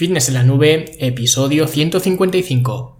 Fitness en la nube, episodio 155.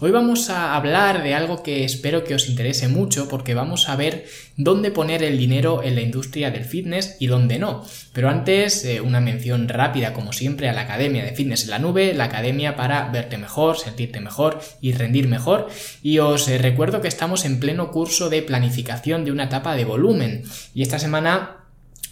Hoy vamos a hablar de algo que espero que os interese mucho porque vamos a ver dónde poner el dinero en la industria del fitness y dónde no. Pero antes, eh, una mención rápida como siempre a la Academia de Fitness en la Nube, la academia para verte mejor, sentirte mejor y rendir mejor. Y os eh, recuerdo que estamos en pleno curso de planificación de una etapa de volumen. Y esta semana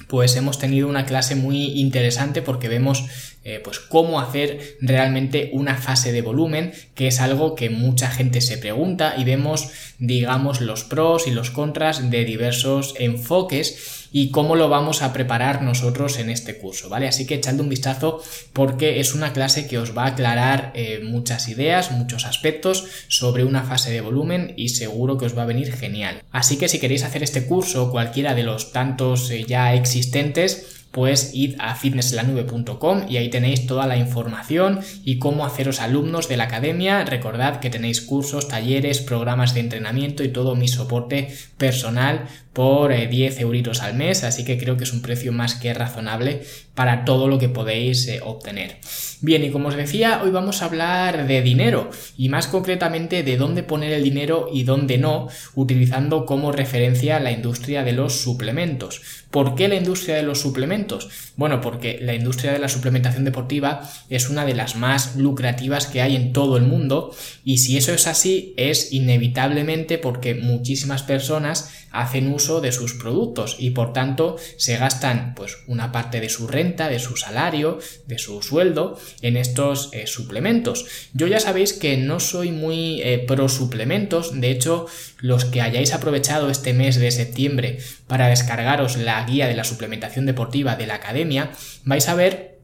pues hemos tenido una clase muy interesante porque vemos eh, pues cómo hacer realmente una fase de volumen, que es algo que mucha gente se pregunta y vemos, digamos, los pros y los contras de diversos enfoques y cómo lo vamos a preparar nosotros en este curso, ¿vale? Así que echadle un vistazo porque es una clase que os va a aclarar eh, muchas ideas, muchos aspectos sobre una fase de volumen y seguro que os va a venir genial. Así que si queréis hacer este curso, cualquiera de los tantos eh, ya existentes, pues id a fitnesslanube.com y ahí tenéis toda la información y cómo haceros alumnos de la academia. Recordad que tenéis cursos, talleres, programas de entrenamiento y todo mi soporte personal por 10 eh, euritos al mes, así que creo que es un precio más que razonable para todo lo que podéis eh, obtener. Bien, y como os decía, hoy vamos a hablar de dinero y más concretamente de dónde poner el dinero y dónde no, utilizando como referencia la industria de los suplementos. ¿Por qué la industria de los suplementos? Bueno, porque la industria de la suplementación deportiva es una de las más lucrativas que hay en todo el mundo y si eso es así es inevitablemente porque muchísimas personas hacen uso de sus productos y por tanto se gastan pues una parte de su renta, de su salario, de su sueldo en estos eh, suplementos. Yo ya sabéis que no soy muy eh, pro suplementos, de hecho los que hayáis aprovechado este mes de septiembre para descargaros la guía de la suplementación deportiva de la academia, vais a ver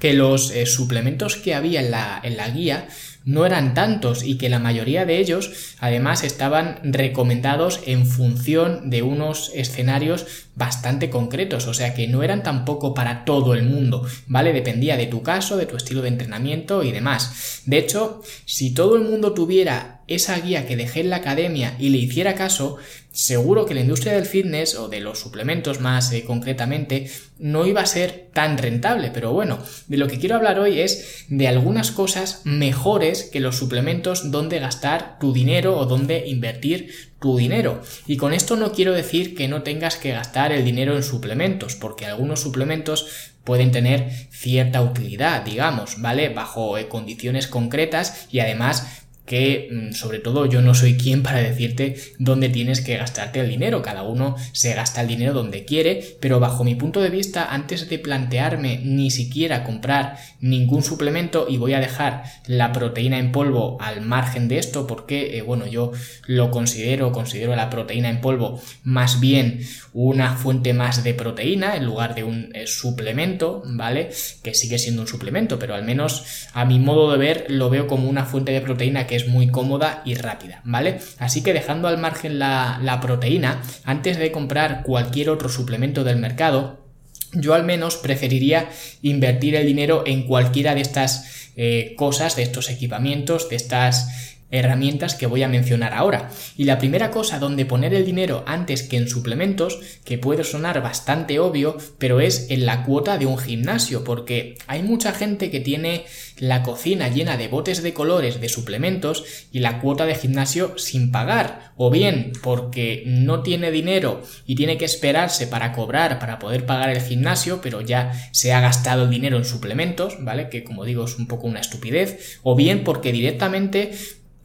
que los eh, suplementos que había en la, en la guía no eran tantos y que la mayoría de ellos además estaban recomendados en función de unos escenarios bastante concretos, o sea que no eran tampoco para todo el mundo, ¿vale? Dependía de tu caso, de tu estilo de entrenamiento y demás. De hecho, si todo el mundo tuviera esa guía que dejé en la academia y le hiciera caso, seguro que la industria del fitness o de los suplementos más eh, concretamente no iba a ser tan rentable. Pero bueno, de lo que quiero hablar hoy es de algunas cosas mejores que los suplementos donde gastar tu dinero o donde invertir tu dinero. Y con esto no quiero decir que no tengas que gastar el dinero en suplementos, porque algunos suplementos pueden tener cierta utilidad, digamos, ¿vale? Bajo eh, condiciones concretas y además que mm, sobre todo yo no soy quien para decirte dónde tienes que gastarte el dinero, cada uno se gasta el dinero donde quiere, pero bajo mi punto de vista, antes de plantearme ni siquiera comprar ningún suplemento y voy a dejar la proteína en polvo al margen de esto porque, eh, bueno, yo lo considero, considero la proteína en polvo más bien una fuente más de proteína en lugar de un eh, suplemento, ¿vale? Que sigue siendo un suplemento, pero al menos a mi modo de ver lo veo como una fuente de proteína que es muy cómoda y rápida, ¿vale? Así que dejando al margen la, proteína, antes de comprar cualquier otro suplemento del mercado, yo al menos preferiría invertir el dinero en cualquiera de estas eh, cosas, de estos equipamientos, de estas herramientas que voy a mencionar ahora. Y la primera cosa donde poner el dinero antes que en suplementos, que puede sonar bastante obvio, pero es en la cuota de un gimnasio, porque hay mucha gente que tiene la cocina llena de botes de colores de suplementos y la cuota de gimnasio sin pagar, o bien porque no tiene dinero y tiene que esperarse para cobrar para poder pagar el gimnasio, pero ya se ha gastado el dinero en suplementos, ¿vale? Que como digo es un poco una estupidez, o bien porque directamente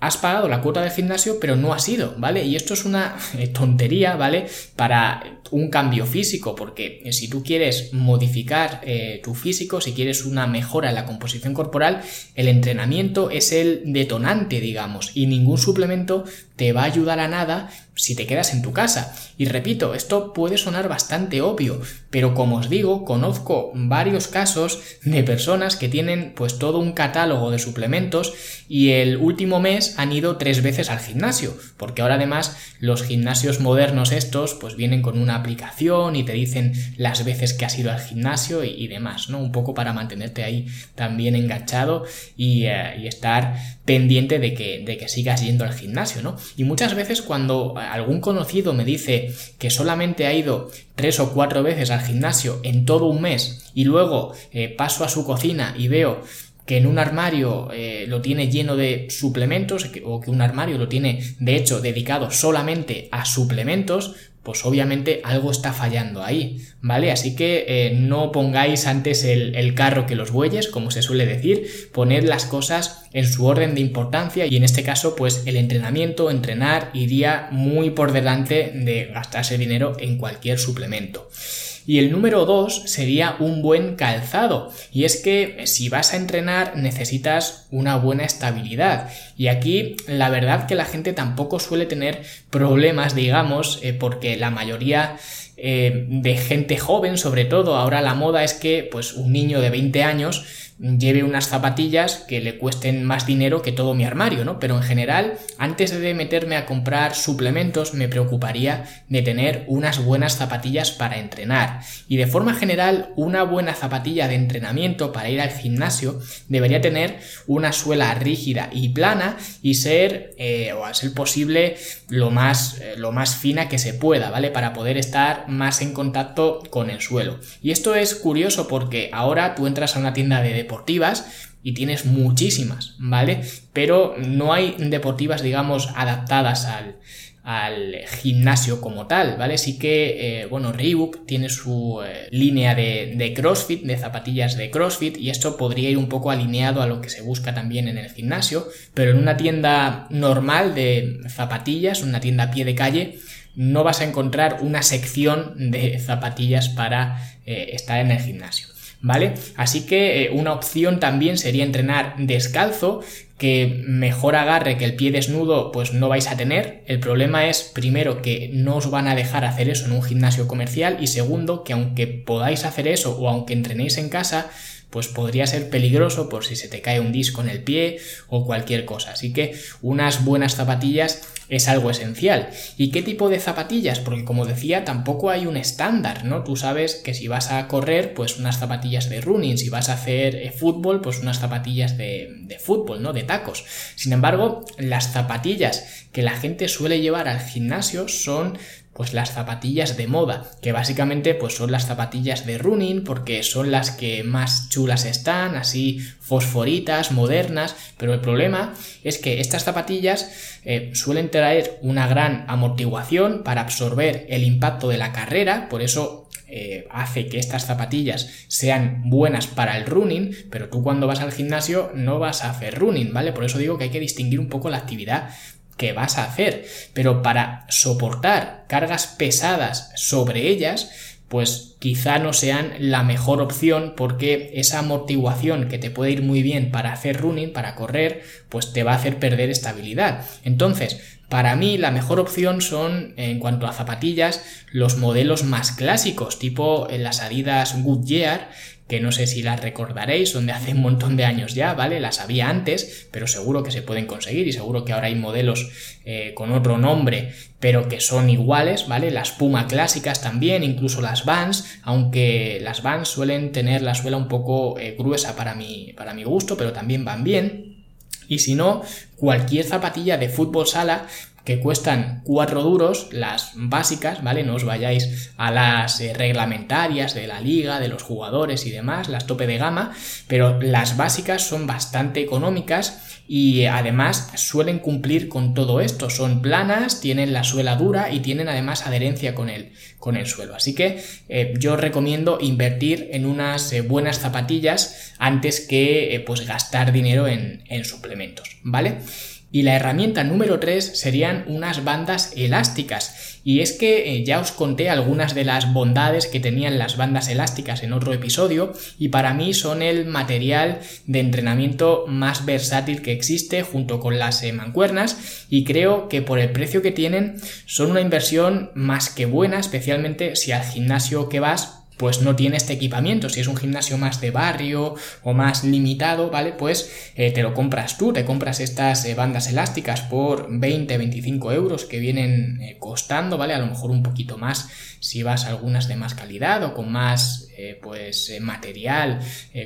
has pagado la cuota del gimnasio, pero no has ido, ¿vale? Y esto es una eh, tontería, ¿vale? Para un cambio físico, porque si tú quieres modificar eh, tu físico, si quieres una mejora en la composición corporal, el entrenamiento es el detonante, digamos, y ningún suplemento te va a ayudar a nada si te quedas en tu casa. Y repito, esto puede sonar bastante obvio, pero como os digo, conozco varios casos de personas que tienen pues todo un catálogo de suplementos y el último mes han ido tres veces al gimnasio, porque ahora además los gimnasios modernos estos pues vienen con una aplicación y te dicen las veces que has ido al gimnasio y, demás, ¿no? Un poco para mantenerte ahí también enganchado y, eh, estar pendiente de que, de que sigas yendo al gimnasio, ¿no? Y muchas veces cuando algún conocido me dice que solamente ha ido tres o cuatro veces al gimnasio en todo un mes y luego eh, paso a su cocina y veo que en un armario eh, lo tiene lleno de suplementos o que un armario lo tiene de hecho dedicado solamente a suplementos, pues obviamente algo está fallando ahí, ¿vale? Así que eh, no pongáis antes el, el, carro que los bueyes, como se suele decir, poned las cosas en su orden de importancia y en este caso pues el entrenamiento, entrenar iría muy por delante de gastarse dinero en cualquier suplemento. Y el número dos sería un buen calzado. Y es que si vas a entrenar necesitas una buena estabilidad. Y aquí la verdad que la gente tampoco suele tener problemas, digamos, eh, porque la mayoría eh, de gente joven, sobre todo, ahora la moda es que pues un niño de 20 años lleve unas zapatillas que le cuesten más dinero que todo mi armario, ¿no? Pero en general, antes de meterme a comprar suplementos, me preocuparía de tener unas buenas zapatillas para entrenar. Y de forma general, una buena zapatilla de entrenamiento para ir al gimnasio debería tener una suela rígida y plana y ser, eh, o a ser posible, lo más, eh, lo más fina que se pueda, ¿vale? Para poder estar más en contacto con el suelo. Y esto es curioso porque ahora tú entras a una tienda de y tienes muchísimas, ¿vale? Pero no hay deportivas, digamos, adaptadas al, al gimnasio como tal, ¿vale? Sí que, eh, bueno, Reebok tiene su eh, línea de, de, CrossFit, de zapatillas de CrossFit, y esto podría ir un poco alineado a lo que se busca también en el gimnasio, pero en una tienda normal de zapatillas, una tienda a pie de calle, no vas a encontrar una sección de zapatillas para eh, estar en el gimnasio. ¿Vale? Así que eh, una opción también sería entrenar descalzo, que mejor agarre que el pie desnudo pues no vais a tener. El problema es primero que no os van a dejar hacer eso en un gimnasio comercial y segundo que aunque podáis hacer eso o aunque entrenéis en casa, pues podría ser peligroso por si se te cae un disco en el pie o cualquier cosa. Así que unas buenas zapatillas es algo esencial. ¿Y qué tipo de zapatillas? Porque como decía, tampoco hay un estándar, ¿no? Tú sabes que si vas a correr, pues unas zapatillas de running, si vas a hacer eh, fútbol, pues unas zapatillas de, de fútbol, ¿no? De tacos. Sin embargo, las zapatillas que la gente suele llevar al gimnasio son pues las zapatillas de moda, que básicamente pues son las zapatillas de running porque son las que más chulas están, así fosforitas, modernas, pero el problema es que estas zapatillas eh, suelen traer una gran amortiguación para absorber el impacto de la carrera, por eso eh, hace que estas zapatillas sean buenas para el running, pero tú cuando vas al gimnasio no vas a hacer running, ¿vale? Por eso digo que hay que distinguir un poco la actividad que vas a hacer, pero para soportar cargas pesadas sobre ellas, pues quizá no sean la mejor opción porque esa amortiguación que te puede ir muy bien para hacer running, para correr, pues te va a hacer perder estabilidad. Entonces, para mí la mejor opción son, en cuanto a zapatillas, los modelos más clásicos, tipo las Adidas Goodyear, que no sé si las recordaréis, son de hace un montón de años ya, ¿vale? Las había antes, pero seguro que se pueden conseguir y seguro que ahora hay modelos eh, con otro nombre, pero que son iguales, ¿vale? Las Puma clásicas también, incluso las Vans, aunque las Vans suelen tener la suela un poco eh, gruesa para mi, para mi gusto, pero también van bien. Y si no, cualquier zapatilla de fútbol sala que cuestan 4 duros, las básicas, ¿vale? No os vayáis a las eh, reglamentarias de la liga, de los jugadores y demás, las tope de gama, pero las básicas son bastante económicas y además suelen cumplir con todo esto, son planas, tienen la suela dura y tienen además adherencia con el, con el suelo. Así que eh, yo recomiendo invertir en unas eh, buenas zapatillas antes que pues gastar dinero en, en suplementos, ¿vale? Y la herramienta número 3 serían unas bandas elásticas. Y es que eh, ya os conté algunas de las bondades que tenían las bandas elásticas en otro episodio y para mí son el material de entrenamiento más versátil que existe junto con las eh, mancuernas y creo que por el precio que tienen son una inversión más que buena, especialmente si al gimnasio que vas pues no tiene este equipamiento. Si es un gimnasio más de barrio o más limitado, ¿vale? Pues eh, te lo compras tú, te compras estas eh, bandas elásticas por 20, 25 euros que vienen eh, costando, ¿vale? A lo mejor un poquito más si vas a algunas de más calidad o con más pues material,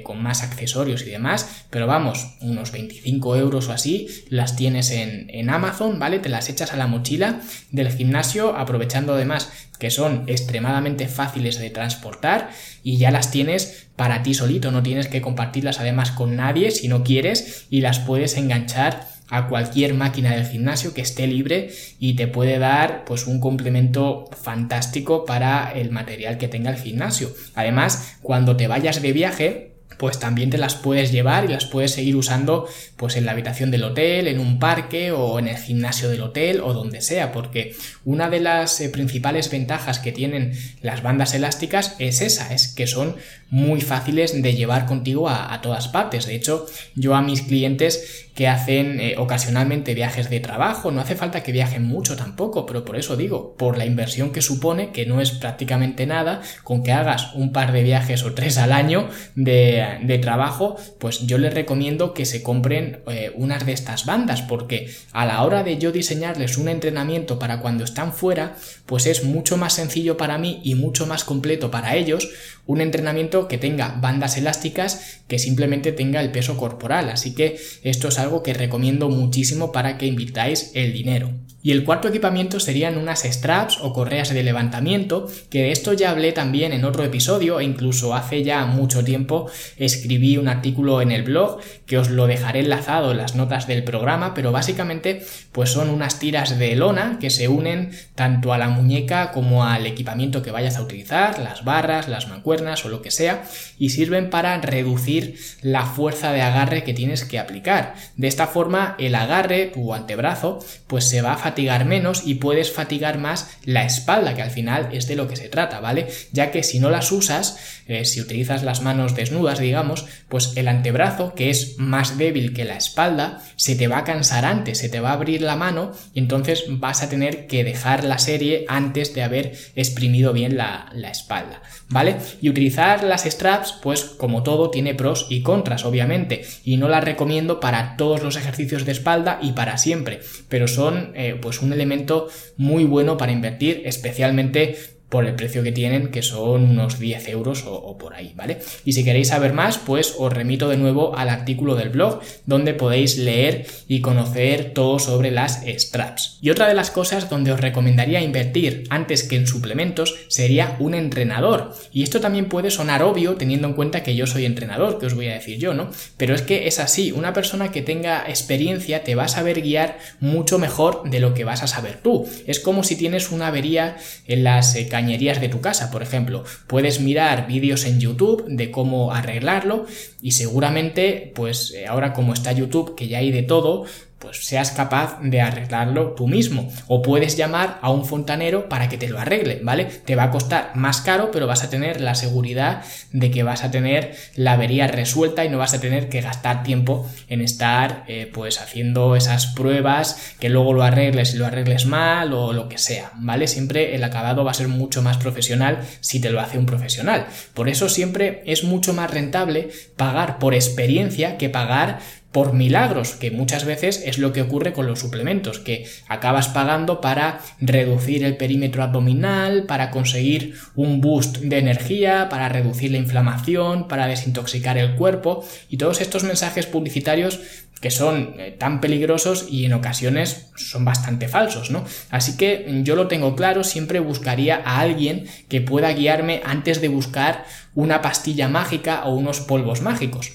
con más accesorios y demás, pero vamos, unos 25 euros o así, las tienes en, en Amazon, ¿vale? Te las echas a la mochila del gimnasio, aprovechando además que son extremadamente fáciles de transportar y ya las tienes para ti solito, no tienes que compartirlas además con nadie si no quieres y las puedes enganchar a cualquier máquina del gimnasio que esté libre y te puede dar pues un complemento fantástico para el material que tenga el gimnasio. Además, cuando te vayas de viaje, pues también te las puedes llevar y las puedes seguir usando pues en la habitación del hotel, en un parque o en el gimnasio del hotel o donde sea, porque una de las eh, principales ventajas que tienen las bandas elásticas es esa, es que son muy fáciles de llevar contigo a, a todas partes. De hecho, yo a mis clientes que hacen eh, ocasionalmente viajes de trabajo, no hace falta que viajen mucho tampoco, pero por eso digo, por la inversión que supone, que no es prácticamente nada, con que hagas un par de viajes o tres al año de, de trabajo, pues yo les recomiendo que se compren eh, unas de estas bandas, porque a la hora de yo diseñarles un entrenamiento para cuando están fuera, pues es mucho más sencillo para mí y mucho más completo para ellos un entrenamiento que tenga bandas elásticas que simplemente tenga el peso corporal. Así que esto es algo que recomiendo muchísimo para que invirtáis el dinero. Y el cuarto equipamiento serían unas straps o correas de levantamiento, que de esto ya hablé también en otro episodio e incluso hace ya mucho tiempo escribí un artículo en el blog que os lo dejaré enlazado en las notas del programa, pero básicamente pues son unas tiras de lona que se unen tanto a la muñeca como al equipamiento que vayas a utilizar, las barras, las mancuernas o lo que sea, y sirven para reducir la fuerza de agarre que tienes que aplicar. De esta forma el agarre, tu antebrazo, pues se va a fatigar menos y puedes fatigar más la espalda, que al final es de lo que se trata, ¿vale? Ya que si no las usas, eh, si utilizas las manos desnudas, digamos, pues el antebrazo, que es más débil que la espalda, se te va a cansar antes, se te va a abrir la mano y entonces vas a tener que dejar la serie antes de haber exprimido bien la, la espalda, ¿vale? Y utilizar las straps, pues como todo, tiene pros y contras, obviamente, y no las recomiendo para todos los ejercicios de espalda y para siempre, pero son eh, pues un elemento muy bueno para invertir, especialmente por el precio que tienen, que son unos 10 euros o, por ahí, ¿vale? Y si queréis saber más, pues os remito de nuevo al artículo del blog, donde podéis leer y conocer todo sobre las straps. Y otra de las cosas donde os recomendaría invertir antes que en suplementos sería un entrenador. Y esto también puede sonar obvio teniendo en cuenta que yo soy entrenador, que os voy a decir yo, ¿no? Pero es que es así, una persona que tenga experiencia te va a saber guiar mucho mejor de lo que vas a saber tú. Es como si tienes una avería en las eh, de tu casa, por ejemplo. Puedes mirar vídeos en YouTube de cómo arreglarlo y seguramente, pues eh, ahora como está YouTube, que ya hay de todo, pues seas capaz de arreglarlo tú mismo. O puedes llamar a un fontanero para que te lo arregle, ¿vale? Te va a costar más caro, pero vas a tener la seguridad de que vas a tener la avería resuelta y no vas a tener que gastar tiempo en estar eh, pues haciendo esas pruebas que luego lo arregles y lo arregles mal o lo que sea, ¿vale? Siempre el acabado va a ser mucho más profesional si te lo hace un profesional. Por eso siempre es mucho más rentable pagar por experiencia que pagar por milagros, que muchas veces es lo que ocurre con los suplementos, que acabas pagando para reducir el perímetro abdominal, para conseguir un boost de energía, para reducir la inflamación, para desintoxicar el cuerpo y todos estos mensajes publicitarios que son eh, tan peligrosos y en ocasiones son bastante falsos, ¿no? Así que yo lo tengo claro, siempre buscaría a alguien que pueda guiarme antes de buscar una pastilla mágica o unos polvos mágicos.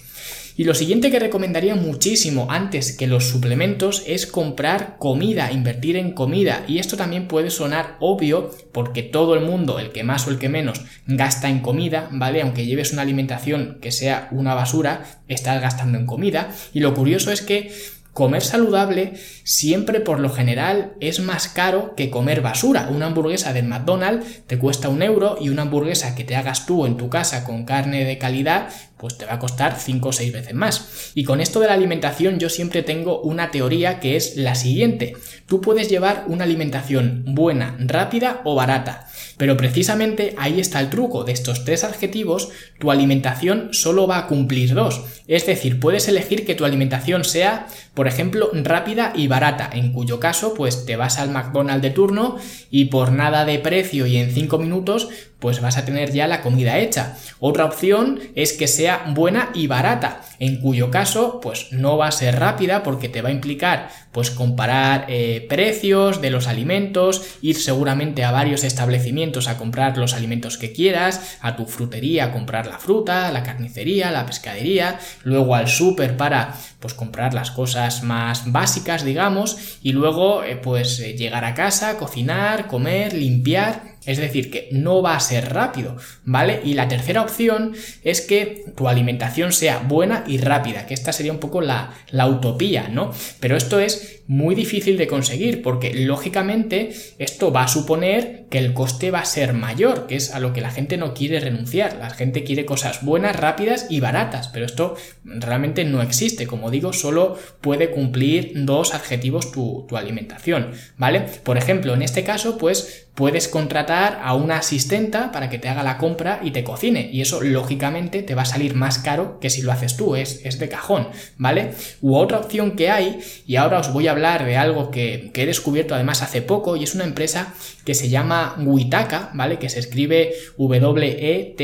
Y lo siguiente que recomendaría muchísimo antes que los suplementos es comprar comida, invertir en comida. Y esto también puede sonar obvio porque todo el mundo, el que más o el que menos, gasta en comida, ¿vale? Aunque lleves una alimentación que sea una basura, estás gastando en comida. Y lo curioso es que comer saludable siempre por lo general es más caro que comer basura. Una hamburguesa del McDonald's te cuesta un euro y una hamburguesa que te hagas tú en tu casa con carne de calidad pues te va a costar 5 o 6 veces más. Y con esto de la alimentación yo siempre tengo una teoría que es la siguiente. Tú puedes llevar una alimentación buena, rápida o barata. Pero precisamente ahí está el truco. De estos tres adjetivos, tu alimentación solo va a cumplir dos. Es decir, puedes elegir que tu alimentación sea, por ejemplo, rápida y barata, en cuyo caso, pues te vas al McDonald's de turno y por nada de precio y en 5 minutos, pues vas a tener ya la comida hecha. Otra opción es que sea buena y barata, en cuyo caso, pues no va a ser rápida porque te va a implicar, pues comparar eh, precios de los alimentos, ir seguramente a varios establecimientos a comprar los alimentos que quieras, a tu frutería a comprar la fruta, la carnicería, la pescadería, luego al súper para pues comprar las cosas más básicas, digamos, y luego eh, pues eh, llegar a casa, cocinar, comer, limpiar es decir, que no va a ser rápido, ¿vale? Y la tercera opción es que tu alimentación sea buena y rápida, que esta sería un poco la, la utopía, ¿no? Pero esto es muy difícil de conseguir porque lógicamente esto va a suponer que el coste va a ser mayor, que es a lo que la gente no quiere renunciar. La gente quiere cosas buenas, rápidas y baratas, pero esto realmente no existe. Como digo, solo puede cumplir dos adjetivos tu, tu alimentación, ¿vale? Por ejemplo, en este caso, pues puedes contratar a una asistenta para que te haga la compra y te cocine. Y eso, lógicamente, te va a salir más caro que si lo haces tú, es, es de cajón, ¿vale? U otra opción que hay, y ahora os voy a hablar de algo que, que he descubierto además hace poco, y es una empresa que se llama Witaka, ¿vale? Que se escribe W-E-T-A-C-A,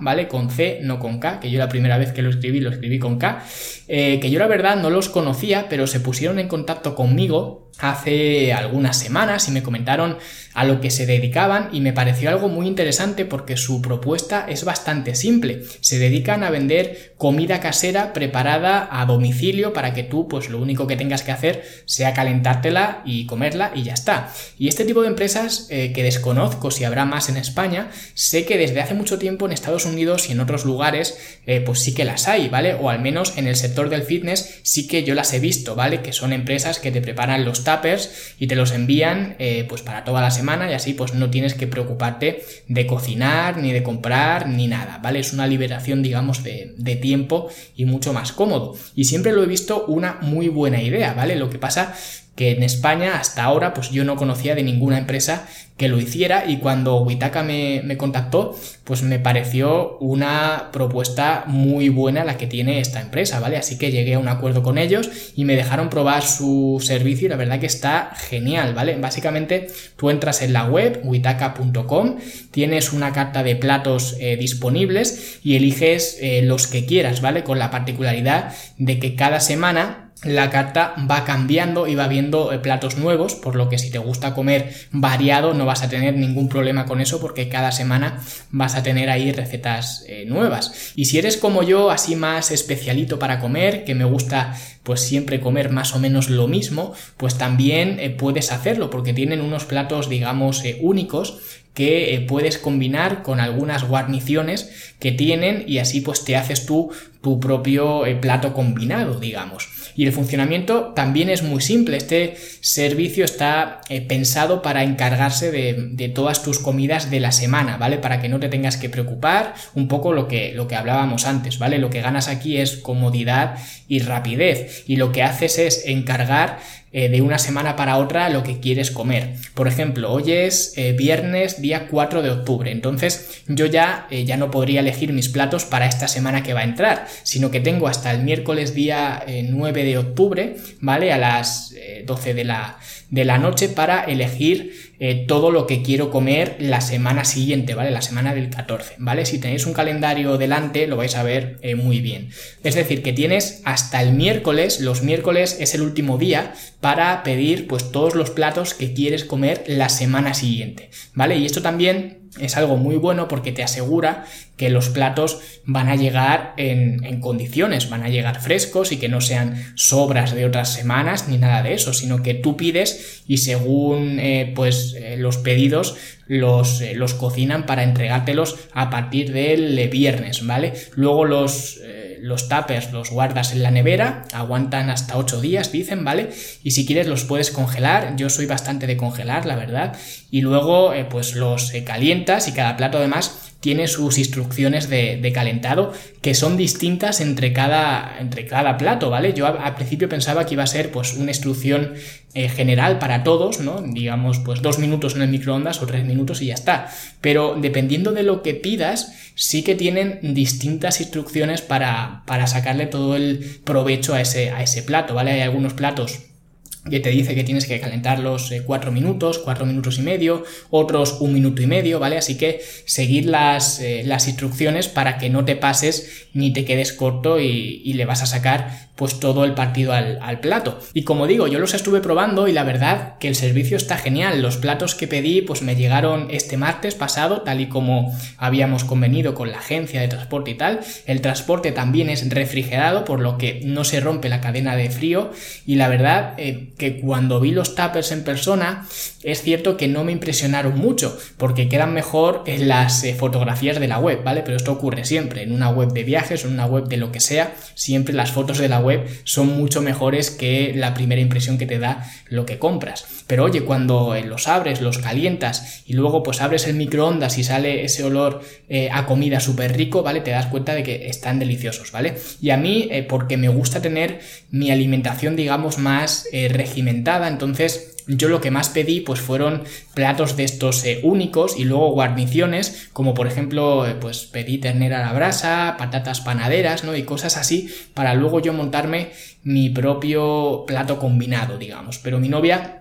¿vale? Con C, no con K, que yo la primera vez que lo escribí lo escribí con K, eh, que yo la verdad no los conocía, pero se pusieron en contacto conmigo hace algunas semanas y me comentaron a lo que se dedicaban y me pareció algo muy interesante porque su propuesta es bastante simple. Se dedican a vender comida casera preparada a domicilio para que tú pues lo único que tengas que hacer sea calentártela y comerla y ya está. Y este tipo de empresas eh, que desconozco si habrá más en España, sé que desde hace mucho tiempo en Estados Unidos y en otros lugares eh, pues sí que las hay, ¿vale? O al menos en el sector del fitness sí que yo las he visto, ¿vale? Que son empresas que te preparan los y te los envían eh, pues para toda la semana y así pues no tienes que preocuparte de cocinar, ni de comprar, ni nada, ¿vale? Es una liberación, digamos, de, de tiempo y mucho más cómodo. Y siempre lo he visto una muy buena idea, ¿vale? Lo que pasa que en España hasta ahora pues yo no conocía de ninguna empresa que lo hiciera y cuando Witaka me, me, contactó pues me pareció una propuesta muy buena la que tiene esta empresa, ¿vale? Así que llegué a un acuerdo con ellos y me dejaron probar su servicio y la verdad que está genial, ¿vale? Básicamente tú entras en la web witaka.com, tienes una carta de platos eh, disponibles y eliges eh, los que quieras, ¿vale? Con la particularidad de que cada semana la carta va cambiando y va viendo eh, platos nuevos, por lo que si te gusta comer variado no vas a tener ningún problema con eso porque cada semana vas a tener ahí recetas eh, nuevas. Y si eres como yo, así más especialito para comer, que me gusta pues siempre comer más o menos lo mismo, pues también eh, puedes hacerlo porque tienen unos platos digamos únicos que puedes combinar con algunas guarniciones que tienen y así pues te haces tú tu propio plato combinado digamos. Y el funcionamiento también es muy simple. Este servicio está eh, pensado para encargarse de, todas tus comidas de la semana, ¿vale? Para que no te tengas que preocupar un poco lo que, lo que hablábamos antes, ¿vale? Lo que ganas aquí es comodidad y rapidez. Y lo que haces es encargar eh, de una semana para otra lo que quieres comer. Por ejemplo, hoy es eh, viernes día 4 de octubre, entonces yo ya, eh, ya no podría elegir mis platos para esta semana que va a entrar, sino que tengo hasta el miércoles día 9 de octubre, ¿vale? A las 12 de la, de la noche para elegir eh, todo lo que quiero comer la semana siguiente, ¿vale? La semana del 14, ¿vale? Si tenéis un calendario delante lo vais a ver eh, muy bien. Es decir, que tienes hasta el miércoles, los miércoles es el último día para pedir pues todos los platos que quieres comer la semana siguiente, ¿vale? Y esto también es algo muy bueno porque te asegura que los platos van a llegar en, condiciones, van a llegar frescos y que no sean sobras de otras semanas ni nada de eso, sino que tú pides y según eh, pues eh, los pedidos los, eh, los, cocinan para entregártelos a partir del viernes, ¿vale? Luego los los tuppers los guardas en la nevera, aguantan hasta 8 días, dicen, ¿vale? Y si quieres los puedes congelar, yo soy bastante de congelar, la verdad, y luego eh, pues los calientas y cada plato además tiene sus instrucciones de, calentado que son distintas entre cada, entre cada plato, ¿vale? Yo al principio pensaba que iba a ser pues una instrucción eh, general para todos, ¿no? Digamos pues dos minutos en el microondas o tres minutos y ya está. Pero dependiendo de lo que pidas, sí que tienen distintas instrucciones para, para sacarle todo el provecho a ese, a ese plato, ¿vale? Hay algunos platos que te dice que tienes que calentarlos 4 eh, minutos, 4 minutos y medio, otros un minuto y medio, ¿vale? Así que seguir las, eh, las instrucciones para que no te pases ni te quedes corto y, y le vas a sacar pues todo el partido al, al, plato. Y como digo, yo los estuve probando y la verdad que el servicio está genial. Los platos que pedí pues me llegaron este martes pasado, tal y como habíamos convenido con la agencia de transporte y tal. El transporte también es refrigerado, por lo que no se rompe la cadena de frío y la verdad eh, que cuando vi los tuppers en persona, es cierto que no me impresionaron mucho, porque quedan mejor en las eh, fotografías de la web, ¿vale? Pero esto ocurre siempre, en una web de viajes en una web de lo que sea, siempre las fotos de la web son mucho mejores que la primera impresión que te da lo que compras. Pero oye, cuando eh, los abres, los calientas y luego pues abres el microondas y sale ese olor eh, a comida súper rico, ¿vale? Te das cuenta de que están deliciosos, ¿vale? Y a mí, porque me gusta tener mi alimentación, digamos, más regimentada, entonces yo lo que más pedí pues fueron platos de estos eh, únicos y luego guarniciones, como por ejemplo eh, pues pedí ternera a la brasa, patatas panaderas, ¿no? Y cosas así para luego yo montarme mi propio plato combinado, digamos. Pero mi novia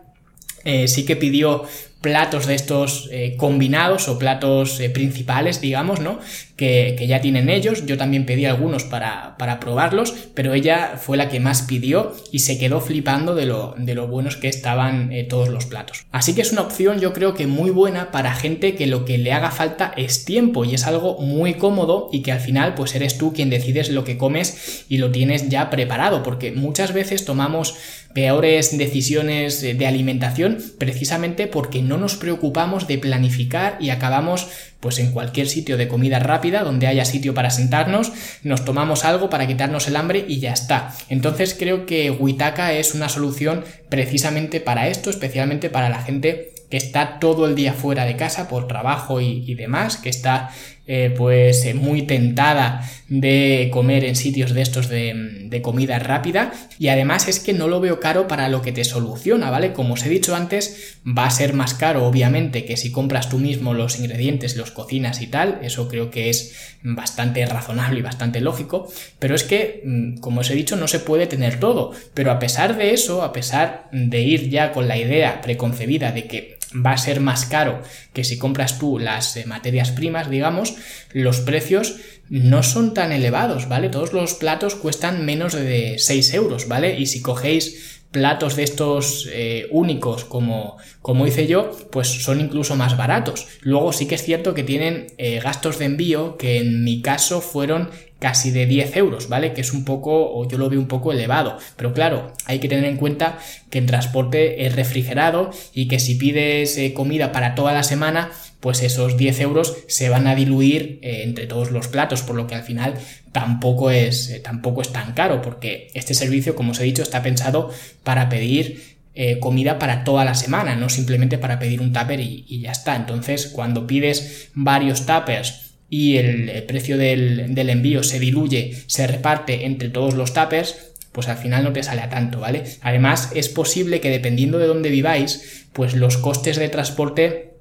eh, sí que pidió platos de estos eh, combinados o platos eh, principales, digamos, ¿no? Que, ya tienen ellos. Yo también pedí algunos para, para, probarlos, pero ella fue la que más pidió y se quedó flipando de lo, de lo buenos que estaban eh, todos los platos. Así que es una opción yo creo que muy buena para gente que lo que le haga falta es tiempo y es algo muy cómodo y que al final pues eres tú quien decides lo que comes y lo tienes ya preparado, porque muchas veces tomamos peores decisiones de alimentación precisamente porque no nos preocupamos de planificar y acabamos pues en cualquier sitio de comida rápida donde haya sitio para sentarnos, nos tomamos algo para quitarnos el hambre y ya está. Entonces creo que Witaka es una solución precisamente para esto, especialmente para la gente que está todo el día fuera de casa por trabajo y, demás, que está eh, pues eh, muy tentada de comer en sitios de estos de, comida rápida. Y además es que no lo veo caro para lo que te soluciona, ¿vale? Como os he dicho antes, va a ser más caro obviamente que si compras tú mismo los ingredientes, los cocinas y tal, eso creo que es bastante razonable y bastante lógico, pero es que, mm, como os he dicho, no se puede tener todo, pero a pesar de eso, a pesar de ir ya con la idea preconcebida de que va a ser más caro que si compras tú las eh, materias primas, digamos, los precios no son tan elevados, ¿vale? Todos los platos cuestan menos de 6 euros, ¿vale? Y si cogéis platos de estos eh, únicos como, como hice yo, pues son incluso más baratos. Luego sí que es cierto que tienen eh, gastos de envío que en mi caso fueron casi de 10 euros, ¿vale? Que es un poco, o yo lo veo un poco elevado. Pero claro, hay que tener en cuenta que el transporte es refrigerado y que si pides eh, comida para toda la semana, pues esos 10 euros se van a diluir eh, entre todos los platos, por lo que al final tampoco es, eh, tampoco es tan caro, porque este servicio, como os he dicho, está pensado para pedir comida para toda la semana, no simplemente para pedir un tupper y, y ya está. Entonces, cuando pides varios tuppers, y el, precio del, del, envío se diluye, se reparte entre todos los tappers, pues al final no te sale a tanto, ¿vale? Además, es posible que dependiendo de dónde viváis, pues los costes de transporte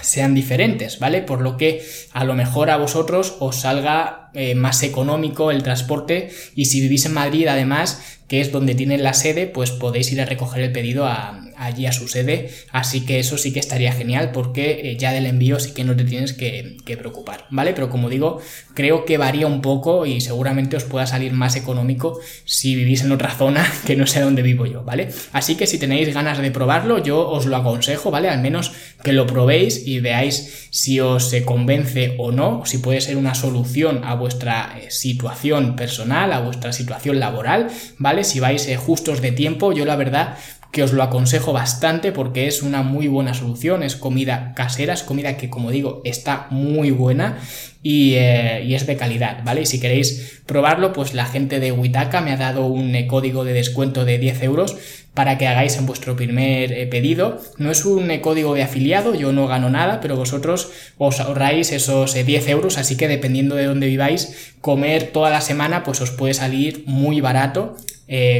sean diferentes, ¿vale? Por lo que a lo mejor a vosotros os salga eh, más económico el transporte y si vivís en Madrid además, que es donde tienen la sede, pues podéis ir a recoger el pedido a, allí a su sede, así que eso sí que estaría genial porque eh, ya del envío sí que no te tienes que, preocupar, ¿vale? Pero como digo, creo que varía un poco y seguramente os pueda salir más económico si vivís en otra zona que no sé dónde vivo yo, ¿vale? Así que si tenéis ganas de probarlo, yo os lo aconsejo, ¿vale? Al menos que lo probéis y veáis si os eh, convence o no, si puede ser una solución a vuestra eh, situación personal, a vuestra situación laboral, ¿vale? Si vais justos de tiempo, yo la verdad que os lo aconsejo bastante porque es una muy buena solución, es comida casera, es comida que como digo está muy buena y, eh, es de calidad, ¿vale? Y si queréis probarlo, pues la gente de Witaka me ha dado un eh, código de descuento de 10 euros para que hagáis en vuestro primer eh, pedido. No es un código de afiliado, yo no gano nada, pero vosotros os ahorráis esos 10 euros, así que dependiendo de dónde viváis, comer toda la semana pues os puede salir muy barato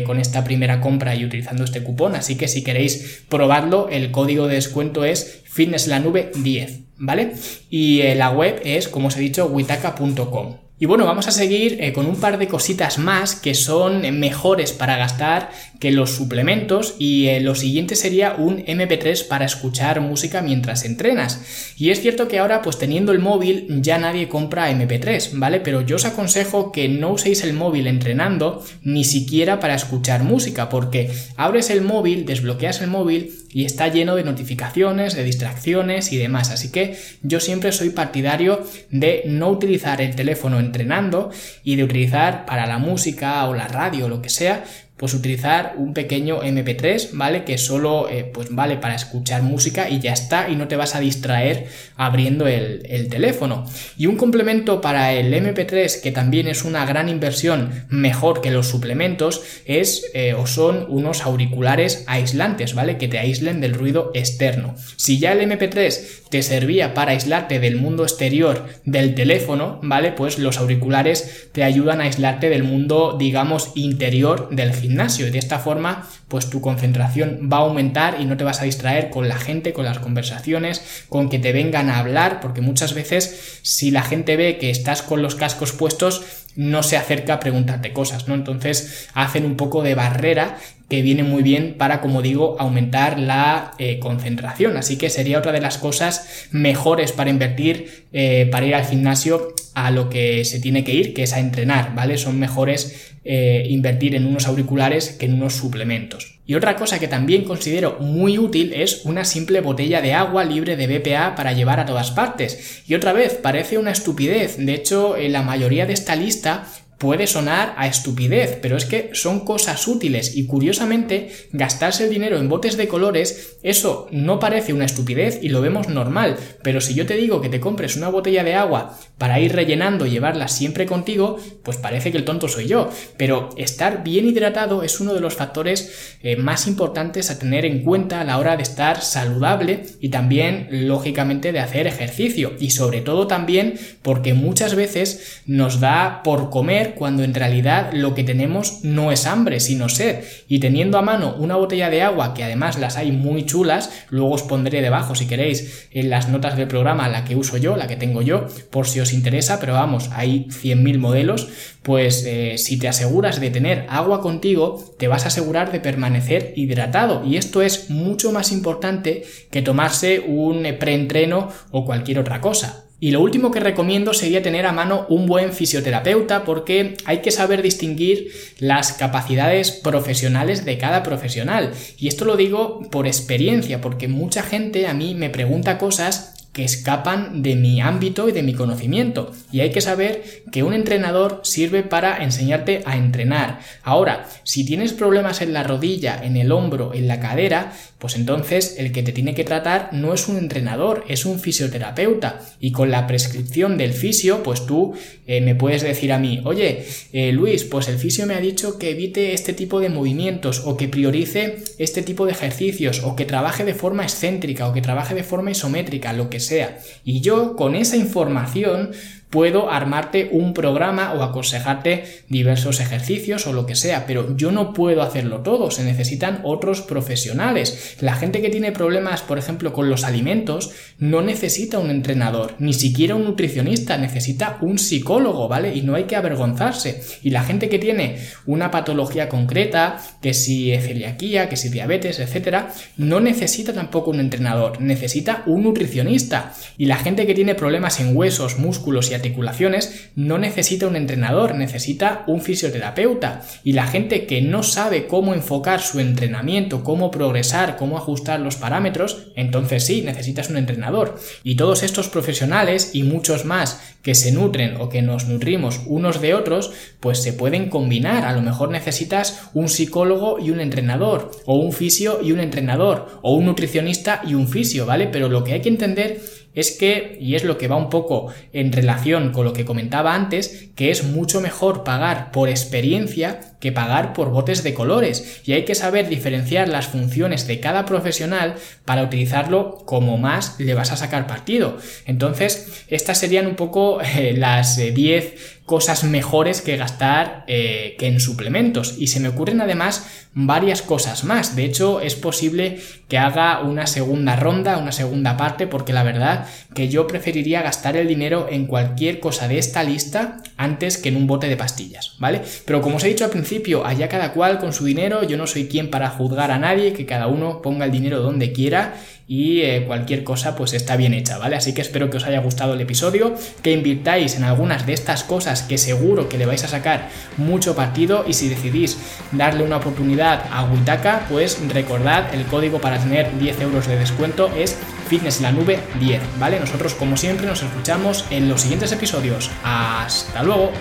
con esta primera compra y utilizando este cupón. Así que si queréis probarlo, el código de descuento es fitnesslanube 10. ¿vale? Y eh, la web es, como os he dicho, witaka.com. Y bueno, vamos a seguir eh, con un par de cositas más que son mejores para gastar que los suplementos y eh, lo siguiente sería un MP3 para escuchar música mientras entrenas. Y es cierto que ahora pues teniendo el móvil ya nadie compra MP3, ¿vale? Pero yo os aconsejo que no uséis el móvil entrenando ni siquiera para escuchar música porque abres el móvil, desbloqueas el móvil y está lleno de notificaciones, de distracciones y demás. Así que yo siempre soy partidario de no utilizar el teléfono en entrenando y de utilizar para la música o la radio o lo que sea, pues utilizar un pequeño MP3, ¿vale? Que solo eh, pues vale para escuchar música y ya está y no te vas a distraer abriendo el, teléfono. Y un complemento para el MP3 que también es una gran inversión mejor que los suplementos es eh, o son unos auriculares aislantes, ¿vale? Que te aíslen del ruido externo. Si ya el MP3 te servía para aislarte del mundo exterior del teléfono, ¿vale? Pues los auriculares te ayudan a aislarte del mundo, digamos, interior del gimnasio y de esta forma pues tu concentración va a aumentar y no te vas a distraer con la gente, con las conversaciones, con que te vengan a hablar, porque muchas veces si la gente ve que estás con los cascos puestos, no se acerca a preguntarte cosas, ¿no? Entonces hacen un poco de barrera que viene muy bien para, como digo, aumentar la eh, concentración. Así que sería otra de las cosas mejores para invertir, eh, para ir al gimnasio a lo que se tiene que ir, que es a entrenar, ¿vale? Son mejores eh, invertir en unos auriculares que en unos suplementos. Y otra cosa que también considero muy útil es una simple botella de agua libre de BPA para llevar a todas partes. Y otra vez, parece una estupidez. De hecho, en la mayoría de esta lista puede sonar a estupidez, pero es que son cosas útiles y curiosamente gastarse el dinero en botes de colores, eso no parece una estupidez y lo vemos normal, pero si yo te digo que te compres una botella de agua para ir rellenando y llevarla siempre contigo, pues parece que el tonto soy yo, pero estar bien hidratado es uno de los factores eh, más importantes a tener en cuenta a la hora de estar saludable y también lógicamente de hacer ejercicio. Y sobre todo también porque muchas veces nos da por comer cuando en realidad lo que tenemos no es hambre, sino sed. Y teniendo a mano una botella de agua, que además las hay muy chulas, luego os pondré debajo si queréis en las notas del programa la que uso yo, la que tengo yo, por si os interesa, pero vamos, hay 100.000 modelos, pues eh, si te aseguras de tener agua contigo, te vas a asegurar de permanecer hidratado. Y esto es mucho más importante que tomarse un preentreno o cualquier otra cosa. Y lo último que recomiendo sería tener a mano un buen fisioterapeuta porque hay que saber distinguir las capacidades profesionales de cada profesional. Y esto lo digo por experiencia, porque mucha gente a mí me pregunta cosas que escapan de mi ámbito y de mi conocimiento. Y hay que saber que un entrenador sirve para enseñarte a entrenar. Ahora, si tienes problemas en la rodilla, en el hombro, en la cadera, pues entonces el que te tiene que tratar no es un entrenador, es un fisioterapeuta. Y con la prescripción del fisio, pues tú eh, me puedes decir a mí, oye, eh, Luis, pues el fisio me ha dicho que evite este tipo de movimientos o que priorice este tipo de ejercicios o que trabaje de forma excéntrica o que trabaje de forma isométrica, lo que sea. Y yo con esa información puedo armarte un programa o aconsejarte diversos ejercicios o lo que sea, pero yo no puedo hacerlo todo, se necesitan otros profesionales. La gente que tiene problemas, por ejemplo, con los alimentos, no necesita un entrenador, ni siquiera un nutricionista, necesita un psicólogo, ¿vale? Y no hay que avergonzarse. Y la gente que tiene una patología concreta, que si celiaquía, que si diabetes, etcétera, no necesita tampoco un entrenador, necesita un nutricionista. Y la gente que tiene problemas en huesos, músculos y articulaciones no necesita un entrenador, necesita un fisioterapeuta. Y la gente que no sabe cómo enfocar su entrenamiento, cómo progresar, cómo ajustar los parámetros, entonces sí, necesitas un entrenador. Y todos estos profesionales y muchos más que se nutren o que nos nutrimos unos de otros, pues se pueden combinar. A lo mejor necesitas un psicólogo y un entrenador, o un fisio y un entrenador, o un nutricionista y un fisio, ¿vale? Pero lo que hay que entender es que, y es lo que va un poco en relación con lo que comentaba antes, que es mucho mejor pagar por experiencia que pagar por botes de colores. Y hay que saber diferenciar las funciones de cada profesional para utilizarlo como más le vas a sacar partido. Entonces, estas serían un poco eh, las 10 eh, cosas mejores que gastar eh, que en suplementos. Y se me ocurren además varias cosas más. De hecho, es posible que haga una segunda ronda, una segunda parte, porque la verdad que yo preferiría gastar el dinero en cualquier cosa de esta lista antes que en un bote de pastillas, ¿vale? Pero como os he dicho al principio, allá cada cual con su dinero, yo no soy quien para juzgar a nadie, que cada uno ponga el dinero donde quiera y eh, cualquier cosa pues está bien hecha, ¿vale? Así que espero que os haya gustado el episodio, que invirtáis en algunas de estas cosas que seguro que le vais a sacar mucho partido y si decidís darle una oportunidad a Witaka, pues recordad el código para tener 10 euros de descuento es Fitness la nube 10, ¿vale? Nosotros como siempre nos escuchamos en los siguientes episodios. Hasta luego.